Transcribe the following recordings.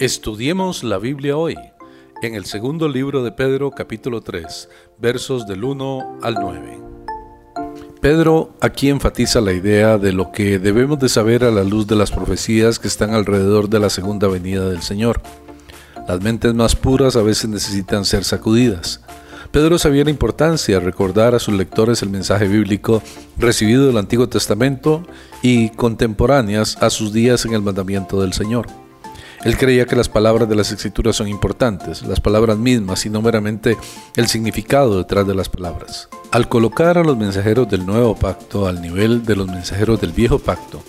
Estudiemos la Biblia hoy, en el segundo libro de Pedro capítulo 3, versos del 1 al 9. Pedro aquí enfatiza la idea de lo que debemos de saber a la luz de las profecías que están alrededor de la segunda venida del Señor. Las mentes más puras a veces necesitan ser sacudidas. Pedro sabía la importancia de recordar a sus lectores el mensaje bíblico recibido del Antiguo Testamento y contemporáneas a sus días en el mandamiento del Señor. Él creía que las palabras de las escrituras son importantes, las palabras mismas y no meramente el significado detrás de las palabras. Al colocar a los mensajeros del nuevo pacto al nivel de los mensajeros del viejo pacto,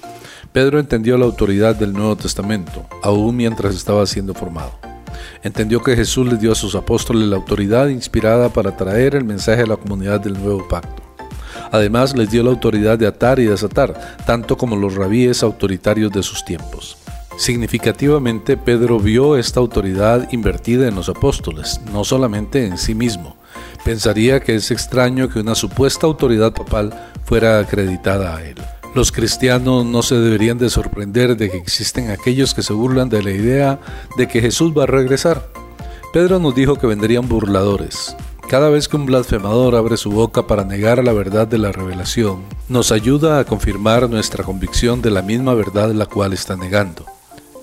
Pedro entendió la autoridad del Nuevo Testamento, aún mientras estaba siendo formado. Entendió que Jesús le dio a sus apóstoles la autoridad inspirada para traer el mensaje a la comunidad del nuevo pacto. Además, les dio la autoridad de atar y desatar, tanto como los rabíes autoritarios de sus tiempos. Significativamente, Pedro vio esta autoridad invertida en los apóstoles, no solamente en sí mismo. Pensaría que es extraño que una supuesta autoridad papal fuera acreditada a él. Los cristianos no se deberían de sorprender de que existen aquellos que se burlan de la idea de que Jesús va a regresar. Pedro nos dijo que vendrían burladores. Cada vez que un blasfemador abre su boca para negar la verdad de la revelación, nos ayuda a confirmar nuestra convicción de la misma verdad la cual está negando.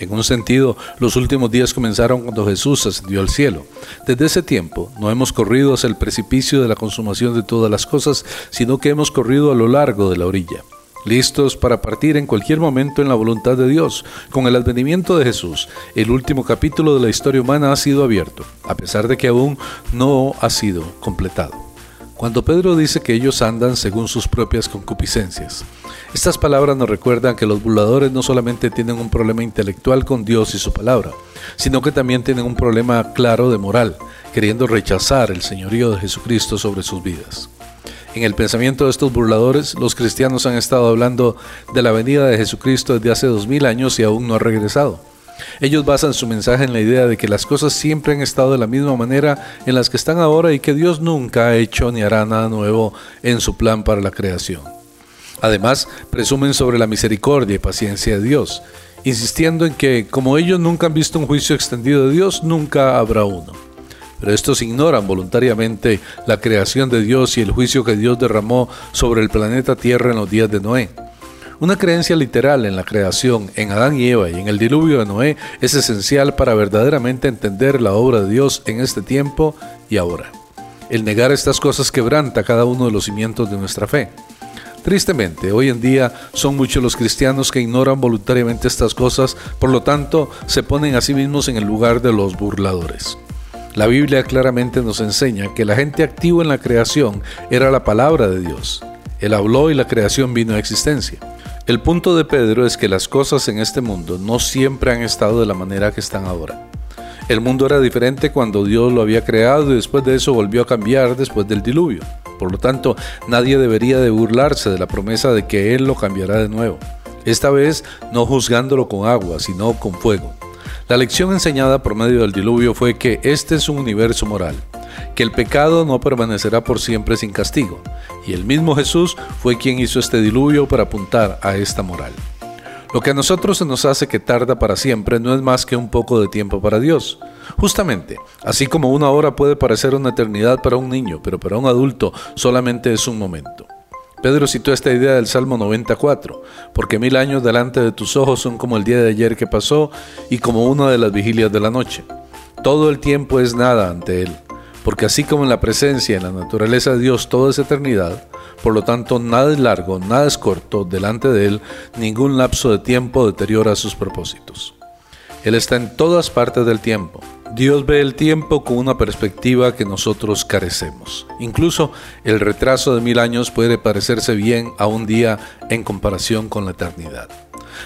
En un sentido, los últimos días comenzaron cuando Jesús ascendió al cielo. Desde ese tiempo no hemos corrido hacia el precipicio de la consumación de todas las cosas, sino que hemos corrido a lo largo de la orilla, listos para partir en cualquier momento en la voluntad de Dios. Con el advenimiento de Jesús, el último capítulo de la historia humana ha sido abierto, a pesar de que aún no ha sido completado cuando Pedro dice que ellos andan según sus propias concupiscencias. Estas palabras nos recuerdan que los burladores no solamente tienen un problema intelectual con Dios y su palabra, sino que también tienen un problema claro de moral, queriendo rechazar el señorío de Jesucristo sobre sus vidas. En el pensamiento de estos burladores, los cristianos han estado hablando de la venida de Jesucristo desde hace dos mil años y aún no ha regresado. Ellos basan su mensaje en la idea de que las cosas siempre han estado de la misma manera en las que están ahora y que Dios nunca ha hecho ni hará nada nuevo en su plan para la creación. Además, presumen sobre la misericordia y paciencia de Dios, insistiendo en que, como ellos nunca han visto un juicio extendido de Dios, nunca habrá uno. Pero estos ignoran voluntariamente la creación de Dios y el juicio que Dios derramó sobre el planeta Tierra en los días de Noé. Una creencia literal en la creación, en Adán y Eva y en el diluvio de Noé es esencial para verdaderamente entender la obra de Dios en este tiempo y ahora. El negar estas cosas quebranta cada uno de los cimientos de nuestra fe. Tristemente, hoy en día son muchos los cristianos que ignoran voluntariamente estas cosas, por lo tanto se ponen a sí mismos en el lugar de los burladores. La Biblia claramente nos enseña que la gente activa en la creación era la palabra de Dios. Él habló y la creación vino a existencia. El punto de Pedro es que las cosas en este mundo no siempre han estado de la manera que están ahora. El mundo era diferente cuando Dios lo había creado y después de eso volvió a cambiar después del diluvio. Por lo tanto, nadie debería de burlarse de la promesa de que Él lo cambiará de nuevo. Esta vez no juzgándolo con agua, sino con fuego. La lección enseñada por medio del diluvio fue que este es un universo moral que el pecado no permanecerá por siempre sin castigo, y el mismo Jesús fue quien hizo este diluvio para apuntar a esta moral. Lo que a nosotros se nos hace que tarda para siempre no es más que un poco de tiempo para Dios. Justamente, así como una hora puede parecer una eternidad para un niño, pero para un adulto solamente es un momento. Pedro citó esta idea del Salmo 94, porque mil años delante de tus ojos son como el día de ayer que pasó y como una de las vigilias de la noche. Todo el tiempo es nada ante Él porque así como en la presencia y en la naturaleza de Dios todo es eternidad, por lo tanto nada es largo, nada es corto delante de Él, ningún lapso de tiempo deteriora sus propósitos. Él está en todas partes del tiempo. Dios ve el tiempo con una perspectiva que nosotros carecemos. Incluso el retraso de mil años puede parecerse bien a un día en comparación con la eternidad.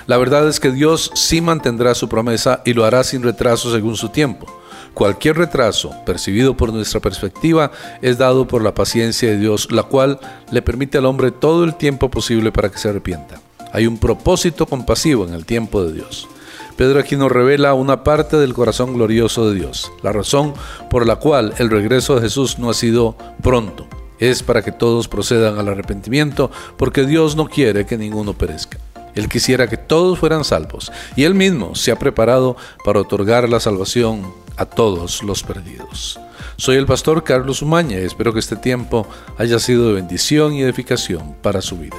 La verdad es que Dios sí mantendrá su promesa y lo hará sin retraso según su tiempo. Cualquier retraso percibido por nuestra perspectiva es dado por la paciencia de Dios, la cual le permite al hombre todo el tiempo posible para que se arrepienta. Hay un propósito compasivo en el tiempo de Dios. Pedro aquí nos revela una parte del corazón glorioso de Dios, la razón por la cual el regreso de Jesús no ha sido pronto. Es para que todos procedan al arrepentimiento, porque Dios no quiere que ninguno perezca. Él quisiera que todos fueran salvos y Él mismo se ha preparado para otorgar la salvación a todos los perdidos. Soy el pastor Carlos Umaña y espero que este tiempo haya sido de bendición y edificación para su vida.